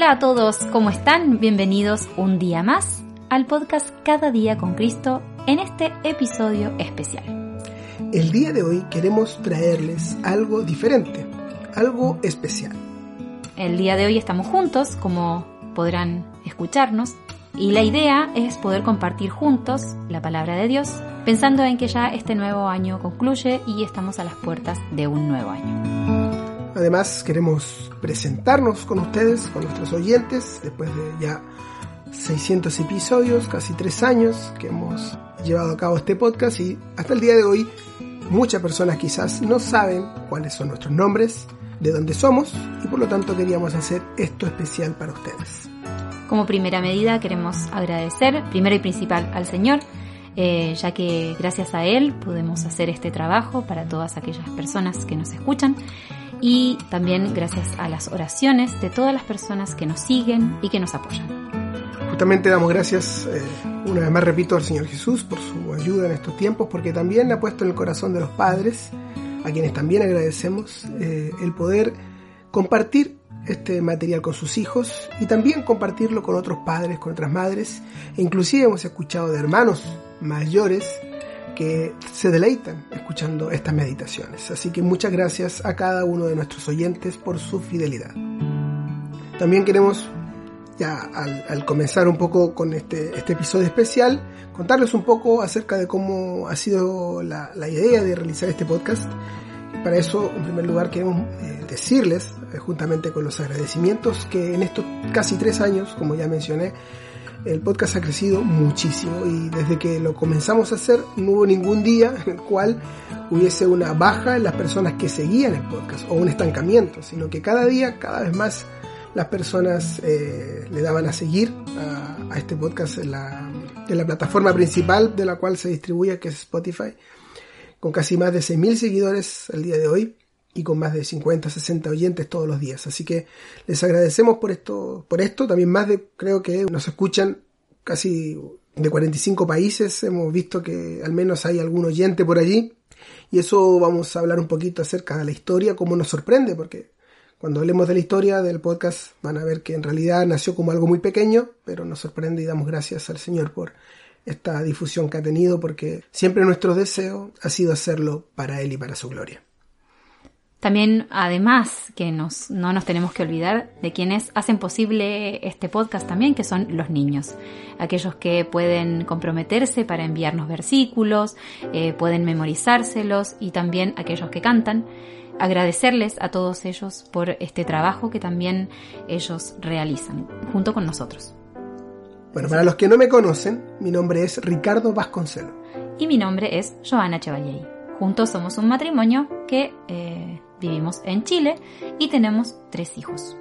Hola a todos, ¿cómo están? Bienvenidos un día más al podcast Cada día con Cristo en este episodio especial. El día de hoy queremos traerles algo diferente, algo especial. El día de hoy estamos juntos, como podrán escucharnos, y la idea es poder compartir juntos la palabra de Dios, pensando en que ya este nuevo año concluye y estamos a las puertas de un nuevo año. Además, queremos presentarnos con ustedes, con nuestros oyentes, después de ya 600 episodios, casi tres años que hemos llevado a cabo este podcast y hasta el día de hoy muchas personas quizás no saben cuáles son nuestros nombres, de dónde somos y por lo tanto queríamos hacer esto especial para ustedes. Como primera medida queremos agradecer primero y principal al Señor, eh, ya que gracias a Él podemos hacer este trabajo para todas aquellas personas que nos escuchan y también gracias a las oraciones de todas las personas que nos siguen y que nos apoyan. Justamente damos gracias, eh, una vez más repito, al Señor Jesús por su ayuda en estos tiempos, porque también ha puesto en el corazón de los padres, a quienes también agradecemos, eh, el poder compartir este material con sus hijos y también compartirlo con otros padres, con otras madres. E inclusive hemos escuchado de hermanos mayores que se deleitan escuchando estas meditaciones. Así que muchas gracias a cada uno de nuestros oyentes por su fidelidad. También queremos, ya al, comenzar un poco con este, este, episodio especial, contarles un poco acerca de cómo ha sido la, idea de realizar este podcast. para eso, en primer lugar, queremos eh, decirles, eh, juntamente con los agradecimientos, que en estos casi tres años, como ya mencioné, el podcast ha crecido muchísimo y desde que lo comenzamos a hacer no hubo ningún día en el cual hubiese una baja en las personas que seguían el podcast o un estancamiento, sino que cada día, cada vez más, las personas eh, le daban a seguir a, este podcast en la, plataforma principal de la cual se distribuye, que es Spotify, con casi más de 6.000 seguidores al día de hoy y con más de 50, 60 oyentes todos los días. Así que les agradecemos por esto, por esto. También más de, creo que nos escuchan casi de 45 países. Hemos visto que al menos hay algún oyente por allí. Y eso vamos a hablar un poquito acerca de la historia, cómo nos sorprende, porque cuando hablemos de la historia del podcast van a ver que en realidad nació como algo muy pequeño, pero nos sorprende y damos gracias al Señor por esta difusión que ha tenido, porque siempre nuestro deseo ha sido hacerlo para Él y para su gloria. También, además, que nos, no nos tenemos que olvidar de quienes hacen posible este podcast también, que son los niños. Aquellos que pueden comprometerse para enviarnos versículos, eh, pueden memorizárselos y también aquellos que cantan. Agradecerles a todos ellos por este trabajo que también ellos realizan junto con nosotros. Bueno, para los que no me conocen, mi nombre es Ricardo Vasconcelo. Y mi nombre es Joana Chevalier. Juntos somos un matrimonio que eh, Vivimos en Chile y tenemos tres hijos.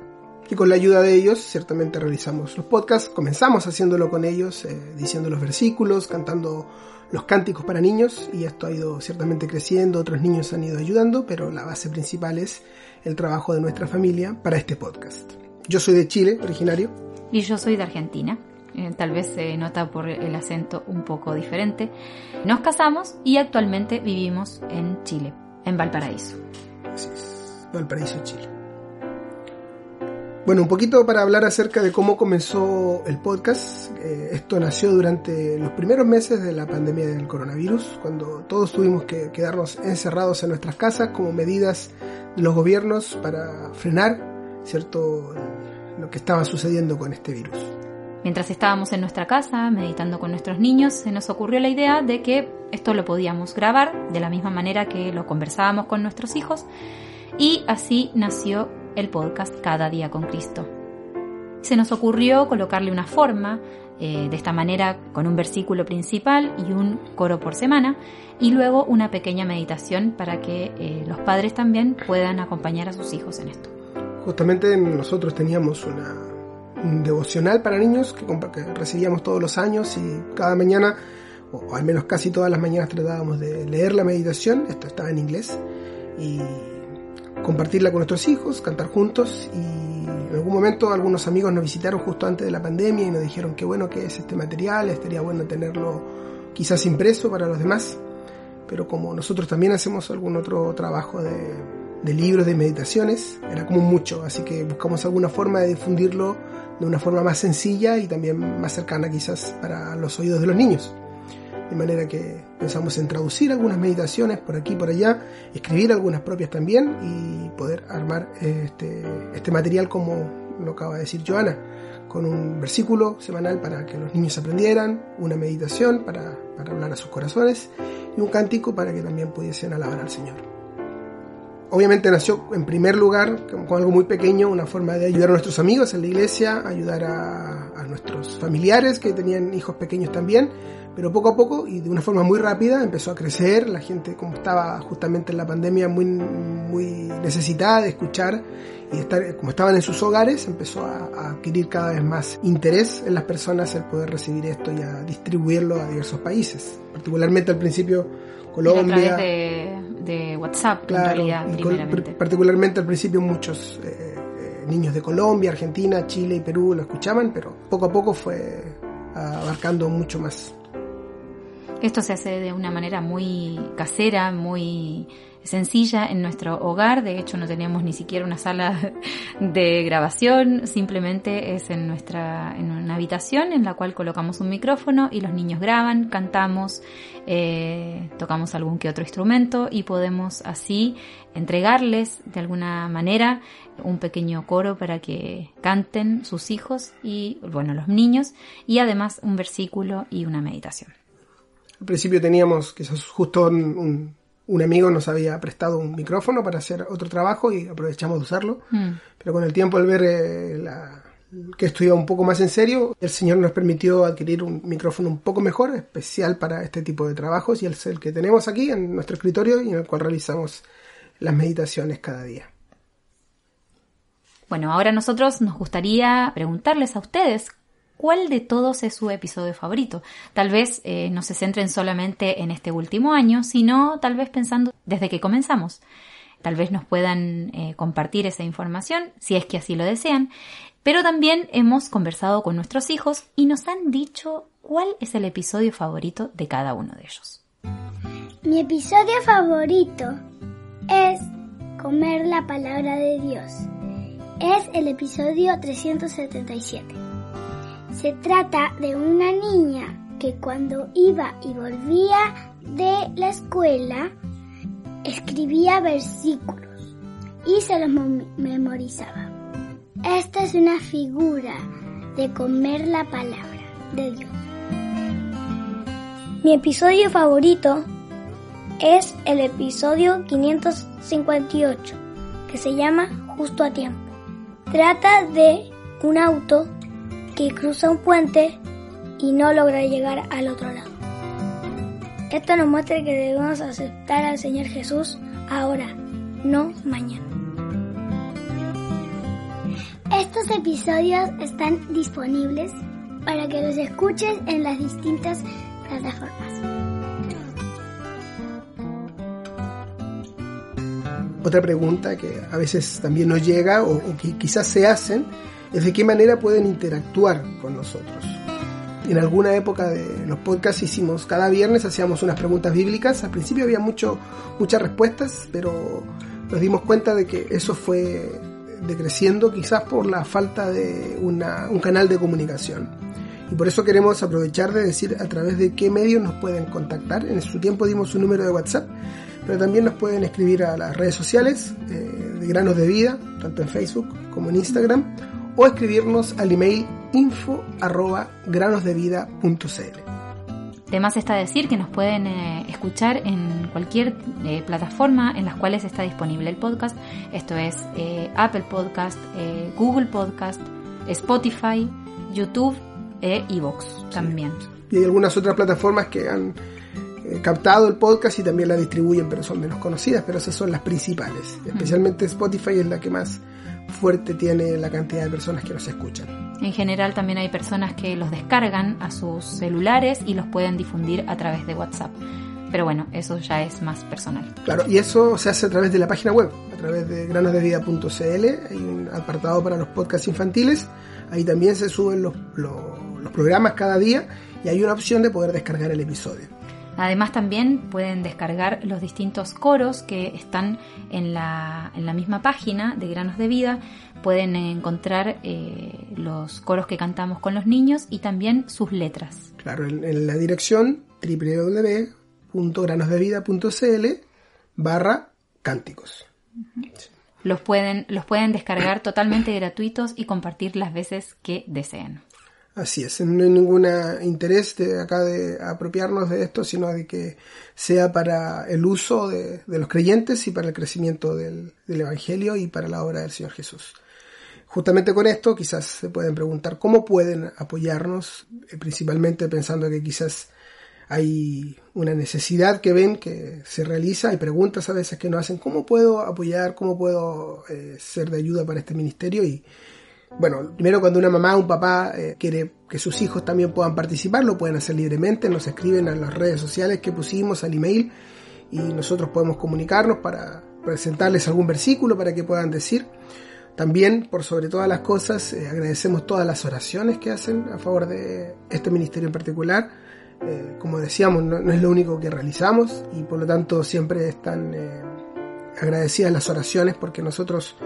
Y con la ayuda de ellos, ciertamente realizamos los podcasts. Comenzamos haciéndolo con ellos, eh, diciendo los versículos, cantando los cánticos para niños, y esto ha ido ciertamente creciendo. Otros niños han ido ayudando, pero la base principal es el trabajo de nuestra familia para este podcast. Yo soy de Chile, originario. Y yo soy de Argentina. Eh, tal vez se nota por el acento un poco diferente. Nos casamos y actualmente vivimos en Chile, en Valparaíso. Valparaíso, Chile. Bueno, un poquito para hablar acerca de cómo comenzó el podcast. Eh, esto nació durante los primeros meses de la pandemia del coronavirus, cuando todos tuvimos que quedarnos encerrados en nuestras casas como medidas de los gobiernos para frenar, ¿cierto?, lo que estaba sucediendo con este virus. Mientras estábamos en nuestra casa meditando con nuestros niños, se nos ocurrió la idea de que esto lo podíamos grabar de la misma manera que lo conversábamos con nuestros hijos y así nació el podcast Cada día con Cristo. Se nos ocurrió colocarle una forma, eh, de esta manera con un versículo principal y un coro por semana, y luego una pequeña meditación para que eh, los padres también puedan acompañar a sus hijos en esto. Justamente nosotros teníamos una, un devocional para niños que, recibíamos todos los años y cada mañana, o al menos casi todas las mañanas tratábamos de leer la meditación, esto estaba en inglés, y compartirla con nuestros hijos, cantar juntos y en algún momento algunos amigos nos visitaron justo antes de la pandemia y nos dijeron que bueno que es este material, estaría bueno tenerlo quizás impreso para los demás, pero como nosotros también hacemos algún otro trabajo de de libros, de meditaciones, era como mucho, así que buscamos alguna forma de difundirlo de una forma más sencilla y también más cercana quizás para los oídos de los niños. De manera que pensamos en traducir algunas meditaciones por aquí y por allá, escribir algunas propias también y poder armar este, este material como lo acaba de decir Joana, con un versículo semanal para que los niños aprendieran, una meditación para, para hablar a sus corazones y un cántico para que también pudiesen alabar al Señor. Obviamente nació en primer lugar con algo muy pequeño, una forma de ayudar a nuestros amigos en la iglesia, ayudar a, a nuestros familiares que tenían hijos pequeños también, pero poco a poco y de una forma muy rápida empezó a crecer, la gente como estaba justamente en la pandemia muy, muy necesitada de escuchar y estar, como estaban en sus hogares, empezó a, a, adquirir cada vez más interés en las personas el poder recibir esto y a distribuirlo a diversos países, particularmente al principio Colombia. De WhatsApp, claro, en realidad, primeramente. Particularmente al principio muchos eh, eh, niños de Colombia, Argentina, Chile y Perú lo escuchaban, pero poco a poco fue abarcando mucho más. Esto se hace de una manera muy casera, muy sencilla en nuestro hogar. De hecho, no teníamos ni siquiera una sala de grabación. Simplemente es en nuestra, en una habitación en la cual colocamos un micrófono y los niños graban, cantamos, eh, tocamos algún que otro instrumento y podemos así entregarles de alguna manera un pequeño coro para que canten sus hijos y, bueno, los niños y además un versículo y una meditación. Al principio teníamos quizás justo un, amigo nos había prestado un micrófono para hacer otro trabajo y aprovechamos de usarlo. Mm. Pero con el tiempo, al ver eh, la, que estudiaba un poco más en serio, el Señor nos permitió adquirir un micrófono un poco mejor, especial para este tipo de trabajos, y es el que tenemos aquí en nuestro escritorio y en el cual realizamos las meditaciones cada día. Bueno, ahora nosotros nos gustaría preguntarles a ustedes cuál de todos es su episodio favorito. Tal vez eh, no se centren solamente en este último año, sino tal vez pensando desde que comenzamos. Tal vez nos puedan eh, compartir esa información, si es que así lo desean. Pero también hemos conversado con nuestros hijos y nos han dicho cuál es el episodio favorito de cada uno de ellos. Mi episodio favorito es Comer la palabra de Dios. Es el episodio 377. Se trata de una niña que cuando iba y volvía de la escuela escribía versículos y se los memorizaba. Esta es una figura de comer la palabra de Dios. Mi episodio favorito es el episodio 558, que se llama Justo a tiempo. Trata de un auto que cruza un puente y no logra llegar al otro lado. Esto nos muestra que debemos aceptar al Señor Jesús ahora, no mañana. Estos episodios están disponibles para que los escuches en las distintas plataformas. Otra pregunta que a veces también nos llega o, o que quizás se hacen es de qué manera pueden interactuar con nosotros. En alguna época de los podcasts hicimos, cada viernes hacíamos unas preguntas bíblicas, al principio había mucho, muchas respuestas, pero nos dimos cuenta de que eso fue decreciendo quizás por la falta de una, un canal de comunicación. Y por eso queremos aprovechar de decir a través de qué medios nos pueden contactar. En su tiempo dimos un número de WhatsApp, pero también nos pueden escribir a las redes sociales eh, de Granos de Vida, tanto en Facebook como en Instagram, o escribirnos al email info arroba granosdevida.cl. Además está decir que nos pueden eh, escuchar en cualquier eh, plataforma en las cuales está disponible el podcast. Esto es eh, Apple Podcast, Google Podcast, Spotify, YouTube e iVoox también. Sí. Y hay algunas otras plataformas que han captado el podcast y también la distribuyen, pero son menos conocidas, pero esas son las principales. Especialmente Spotify es la que más fuerte tiene la cantidad de personas que nos escuchan. En general también hay personas que los descargan a sus celulares y los pueden difundir a través de WhatsApp. Pero bueno, eso ya es más personal. Claro, y eso se hace a través de la página web, a través de granosdevida.cl. Hay un apartado para los podcasts infantiles. Ahí también se suben los, los, los programas cada día y hay una opción de poder descargar el episodio. Además también pueden descargar los distintos coros que están en la, en la misma página de Granos de Vida. Pueden encontrar eh, los coros que cantamos con los niños y también sus letras. Claro, en, la dirección www.granosdevida.cl barra cánticos. Los pueden, los pueden descargar totalmente gratuitos y compartir las veces que deseen. Así es, no hay ningún interés de acá de apropiarnos de esto, sino de que sea para el uso de, los creyentes y para el crecimiento del, Evangelio y para la obra del Señor Jesús. Justamente con esto quizás se pueden preguntar cómo pueden apoyarnos, eh, principalmente pensando que quizás hay una necesidad que ven que se realiza, hay preguntas a veces que nos hacen, ¿cómo puedo apoyar? ¿Cómo puedo eh, ser de ayuda para este ministerio? Y bueno, primero cuando una mamá o un papá eh, quiere que sus hijos también puedan participar, lo pueden hacer libremente, nos escriben a las redes sociales que pusimos, al email, y nosotros podemos comunicarnos para presentarles algún versículo para que puedan decir. También, por sobre todas las cosas, eh, agradecemos todas las oraciones que hacen a favor de este ministerio en particular. Eh, como decíamos, no, es lo único que realizamos y por lo tanto siempre están agradecidas las oraciones porque nosotros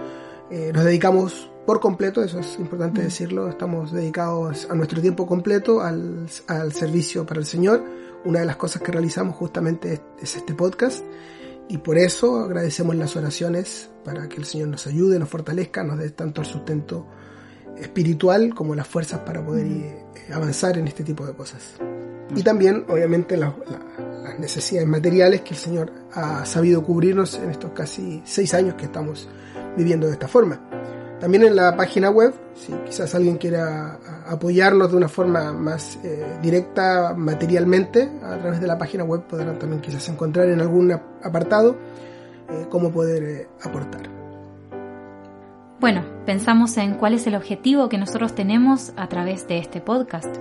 nos dedicamos por completo, eso es importante mm. decirlo, estamos dedicados a nuestro tiempo completo al, servicio para el Señor. Una de las cosas que realizamos justamente es, este podcast y por eso agradecemos las oraciones para que el Señor nos ayude, nos fortalezca, nos dé tanto el sustento espiritual como las fuerzas para poder mm. eh, avanzar en este tipo de cosas. Y también, obviamente, las necesidades materiales que el Señor ha sabido cubrirnos en estos casi seis años que estamos viviendo de esta forma. También en la página web, si quizás alguien quiera apoyarnos de una forma más eh, directa materialmente, a través de la página web podrán también quizás encontrar en algún apartado eh, cómo poder eh, aportar. Bueno, pensamos en cuál es el objetivo que nosotros tenemos a través de este podcast.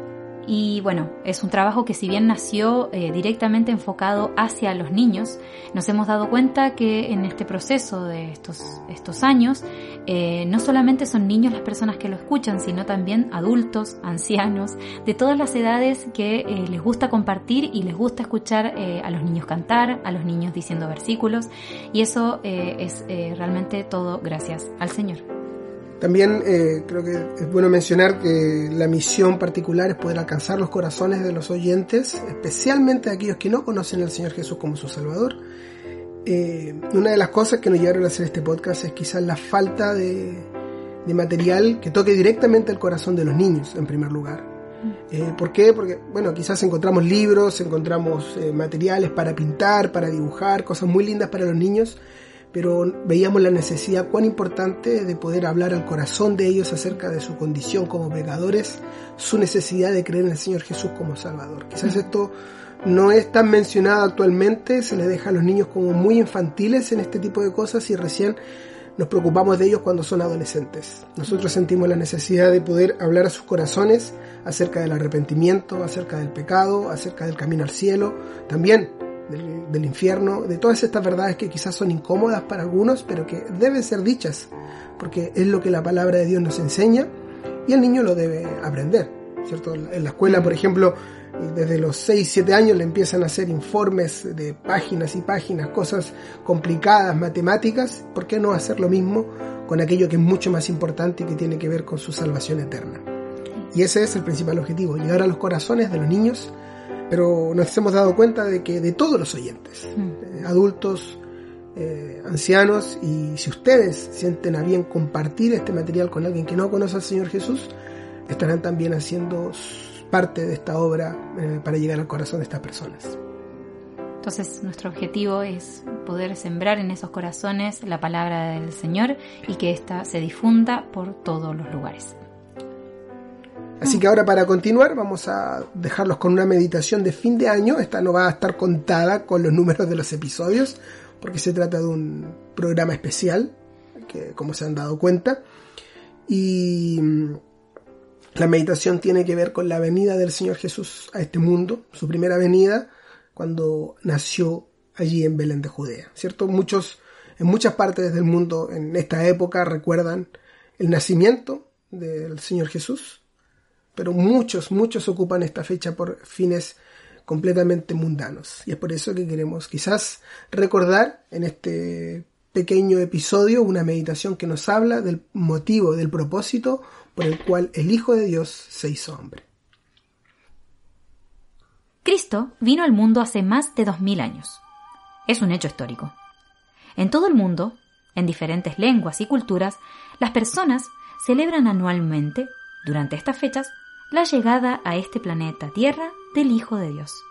Y bueno, es un trabajo que si bien nació eh, directamente enfocado hacia los niños, nos hemos dado cuenta que en este proceso de estos, estos años, eh, no solamente son niños las personas que lo escuchan, sino también adultos, ancianos, de todas las edades que eh, les gusta compartir y les gusta escuchar a los niños cantar, a los niños diciendo versículos, y eso es realmente todo gracias al Señor. También eh, creo que es bueno mencionar que la misión particular es poder alcanzar los corazones de los oyentes, especialmente aquellos que no conocen al Señor Jesús como su Salvador. Eh, una de las cosas que nos llevaron a hacer este podcast es quizás la falta de, material que toque directamente el corazón de los niños, en primer lugar. Eh, ¿Por qué? Porque, bueno, quizás encontramos libros, encontramos materiales para pintar, para dibujar, cosas muy lindas para los niños, pero veíamos la necesidad cuán importante de poder hablar al corazón de ellos acerca de su condición como pecadores, su necesidad de creer en el Señor Jesús como Salvador. Quizás esto no es tan mencionado actualmente, se les deja a los niños como muy infantiles en este tipo de cosas y recién nos preocupamos de ellos cuando son adolescentes. Nosotros sentimos la necesidad de poder hablar a sus corazones acerca del arrepentimiento, acerca del pecado, acerca del camino al cielo, también del, infierno, de todas estas verdades que quizás son incómodas para algunos, pero que deben ser dichas, porque es lo que la palabra de Dios nos enseña y el niño lo debe aprender, ¿cierto? En la escuela, por ejemplo, desde los 6, 7 años le empiezan a hacer informes de páginas y páginas, cosas complicadas, matemáticas, ¿por qué no hacer lo mismo con aquello que es mucho más importante y que tiene que ver con su salvación eterna? Y ese es el principal objetivo, llegar a los corazones de los niños pero nos hemos dado cuenta de que de todos los oyentes, mm. eh, adultos, eh, ancianos, y si ustedes sienten a bien compartir este material con alguien que no conoce al Señor Jesús, estarán también haciendo parte de esta obra eh, para llegar al corazón de estas personas. Entonces nuestro objetivo es poder sembrar en esos corazones la palabra del Señor y que ésta se difunda por todos los lugares. Así que ahora para continuar vamos a dejarlos con una meditación de fin de año. Esta no va a estar contada con los números de los episodios porque se trata de un programa especial, que como se han dado cuenta. Y mm, la meditación tiene que ver con la venida del Señor Jesús a este mundo, su primera venida cuando nació allí en Belén de Judea, ¿cierto? Muchos en muchas partes del mundo en esta época recuerdan el nacimiento del Señor Jesús pero muchos, muchos ocupan esta fecha por fines completamente mundanos. Y es por eso que queremos quizás recordar en este pequeño episodio una meditación que nos habla del motivo, del propósito por el cual el Hijo de Dios se hizo hombre. Cristo vino al mundo hace más de dos mil años. Es un hecho histórico. En todo el mundo, en diferentes lenguas y culturas, las personas celebran anualmente, durante estas fechas, la llegada a este planeta Tierra del Hijo de Dios.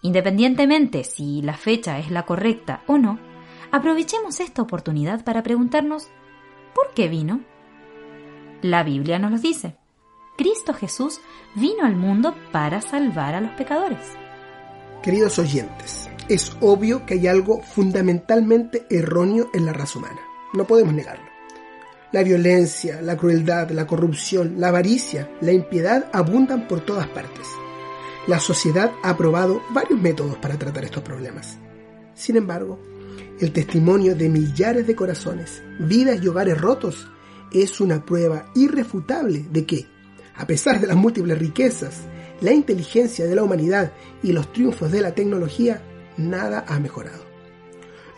Independientemente si la fecha es la correcta o no, aprovechemos esta oportunidad para preguntarnos ¿por qué vino? La Biblia nos lo dice. Cristo Jesús vino al mundo para salvar a los pecadores. Queridos oyentes, es obvio que hay algo fundamentalmente erróneo en la raza humana. No podemos negarlo. La violencia, la crueldad, la corrupción, la avaricia, la impiedad abundan por todas partes. La sociedad ha probado varios métodos para tratar estos problemas. Sin embargo, el testimonio de millares de corazones, vidas y hogares rotos es una prueba irrefutable de que, a pesar de las múltiples riquezas, la inteligencia de la humanidad y los triunfos de la tecnología, nada ha mejorado.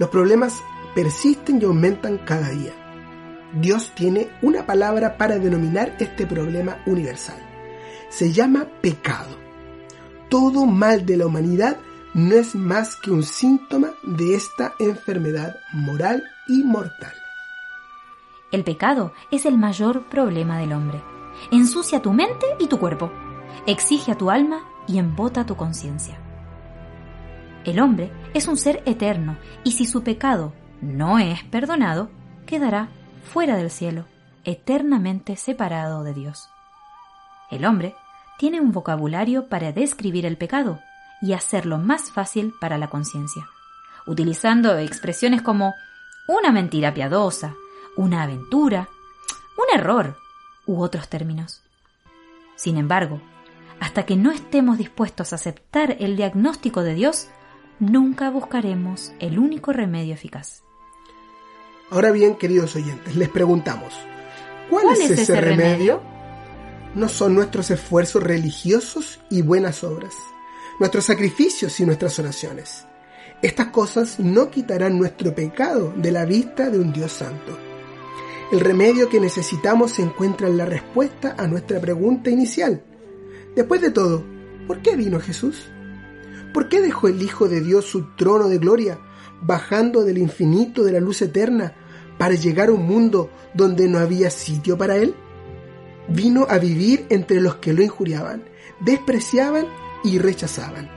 Los problemas persisten y aumentan cada día. Dios tiene una palabra para denominar este problema universal. Se llama pecado. Todo mal de la humanidad no es más que un síntoma de esta enfermedad moral y mortal. El pecado es el mayor problema del hombre. Ensucia tu mente y tu cuerpo, exige a tu alma y embota tu conciencia. El hombre es un ser eterno y si su pecado no es perdonado, quedará fuera del cielo, eternamente separado de Dios. El hombre tiene un vocabulario para describir el pecado y hacerlo más fácil para la conciencia, utilizando expresiones como una mentira piadosa, una aventura, un error u otros términos. Sin embargo, hasta que no estemos dispuestos a aceptar el diagnóstico de Dios, nunca buscaremos el único remedio eficaz. Ahora bien, queridos oyentes, les preguntamos, ¿cuál, es, ese, remedio? No son nuestros esfuerzos religiosos y buenas obras, nuestros sacrificios y nuestras oraciones. Estas cosas no quitarán nuestro pecado de la vista de un Dios santo. El remedio que necesitamos se encuentra en la respuesta a nuestra pregunta inicial. Después de todo, ¿por qué vino Jesús? ¿Por qué dejó el Hijo de Dios su trono de gloria, bajando del infinito de la luz eterna, para llegar a un mundo donde no había sitio para Él? Vino a vivir entre los que lo injuriaban, despreciaban y rechazaban.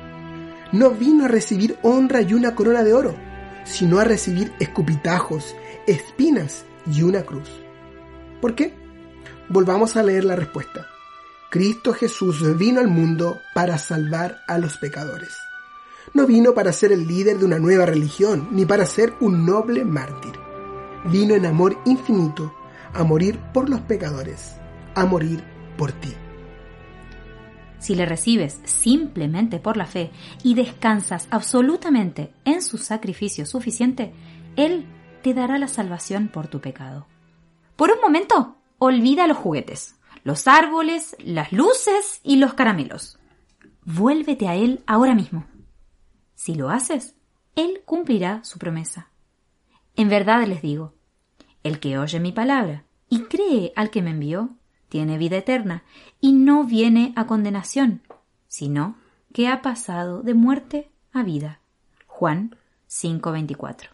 No vino a recibir honra y una corona de oro, sino a recibir escupitajos, espinas y una cruz. ¿Por qué? Volvamos a leer la respuesta. Cristo Jesús vino al mundo para salvar a los pecadores. No vino para ser el líder de una nueva religión, ni para ser un noble mártir. Vino en amor infinito a morir por los pecadores, a morir por ti. Si le recibes simplemente por la fe y descansas absolutamente en su sacrificio suficiente, Él te dará la salvación por tu pecado. Por un momento, olvida los juguetes, los árboles, las luces y los caramelos. Vuélvete a Él ahora mismo. Si lo haces, Él cumplirá su promesa. En verdad les digo, el que oye mi palabra y cree al que me envió, tiene vida eterna y no viene a condenación, sino que ha pasado de muerte a vida. Juan 5:24.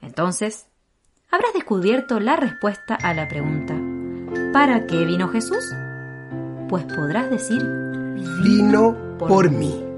Entonces, habrás descubierto la respuesta a la pregunta ¿Para qué vino Jesús? Pues podrás decir vino por mí.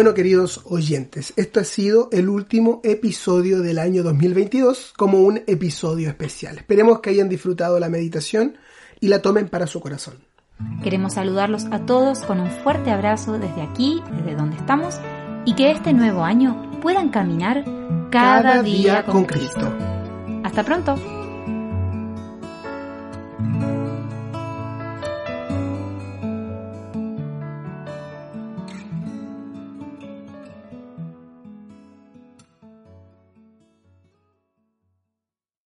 Bueno, queridos oyentes, esto ha sido el último episodio del año 2022 como un episodio especial. Esperemos que hayan disfrutado la meditación y la tomen para su corazón. Queremos saludarlos a todos con un fuerte abrazo desde aquí, desde donde estamos, y que este nuevo año puedan caminar cada, día, con Cristo. Hasta pronto.